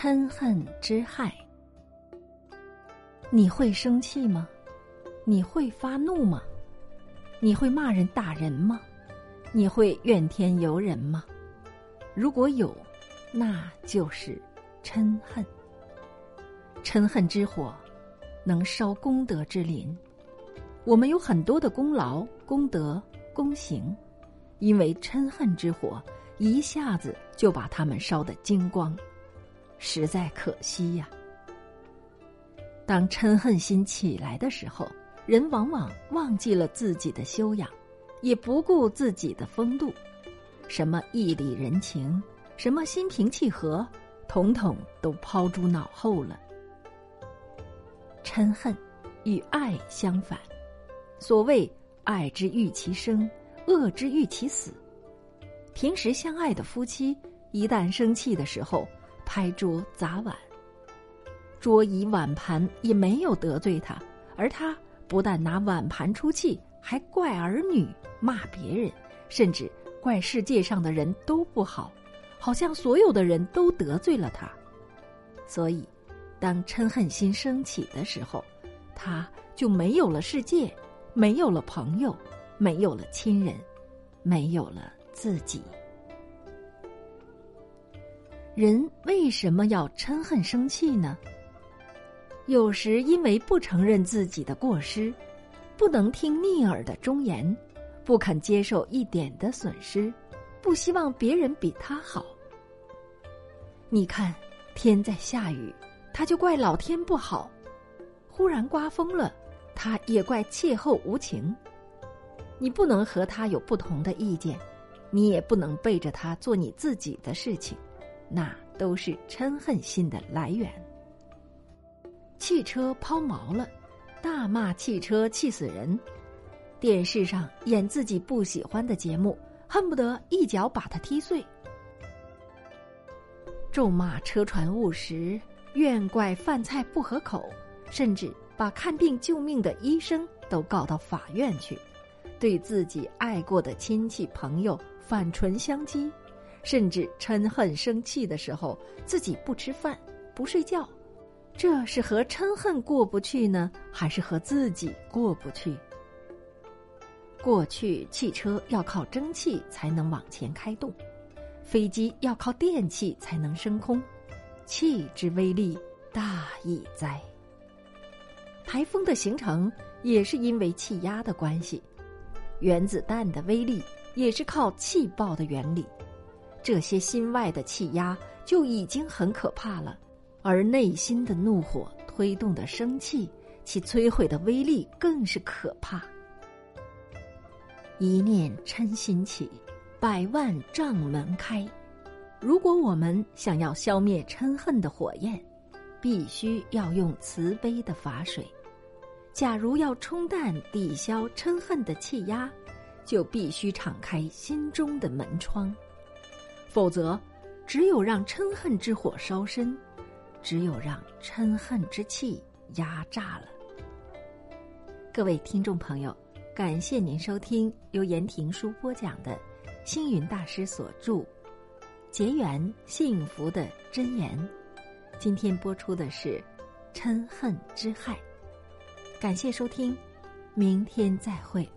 嗔恨之害。你会生气吗？你会发怒吗？你会骂人打人吗？你会怨天尤人吗？如果有，那就是嗔恨。嗔恨之火，能烧功德之林。我们有很多的功劳、功德、功行，因为嗔恨之火一下子就把它们烧得精光，实在可惜呀。当嗔恨心起来的时候，人往往忘记了自己的修养，也不顾自己的风度，什么义理人情，什么心平气和，统统都抛诸脑后了。嗔恨与爱相反。所谓“爱之欲其生，恶之欲其死”。平时相爱的夫妻，一旦生气的时候，拍桌砸碗，桌椅碗盘也没有得罪他，而他不但拿碗盘出气，还怪儿女、骂别人，甚至怪世界上的人都不好，好像所有的人都得罪了他。所以，当嗔恨心升起的时候，他就没有了世界。没有了朋友，没有了亲人，没有了自己。人为什么要嗔恨生气呢？有时因为不承认自己的过失，不能听逆耳的忠言，不肯接受一点的损失，不希望别人比他好。你看，天在下雨，他就怪老天不好；忽然刮风了。他也怪气候无情，你不能和他有不同的意见，你也不能背着他做你自己的事情，那都是嗔恨心的来源。汽车抛锚了，大骂汽车气死人；电视上演自己不喜欢的节目，恨不得一脚把它踢碎；咒骂车船误食，怨怪饭菜不合口，甚至。把看病救命的医生都告到法院去，对自己爱过的亲戚朋友反唇相讥，甚至嗔恨生气的时候自己不吃饭不睡觉，这是和嗔恨过不去呢，还是和自己过不去？过去汽车要靠蒸汽才能往前开动，飞机要靠电气才能升空，气之威力大矣哉。台风的形成也是因为气压的关系，原子弹的威力也是靠气爆的原理。这些心外的气压就已经很可怕了，而内心的怒火推动的生气，其摧毁的威力更是可怕。一念嗔心起，百万障门开。如果我们想要消灭嗔恨的火焰，必须要用慈悲的法水。假如要冲淡、抵消嗔恨的气压，就必须敞开心中的门窗，否则，只有让嗔恨之火烧身，只有让嗔恨之气压榨了。各位听众朋友，感谢您收听由言庭书播讲的星云大师所著《结缘幸福的真言》，今天播出的是嗔恨之害。感谢收听，明天再会。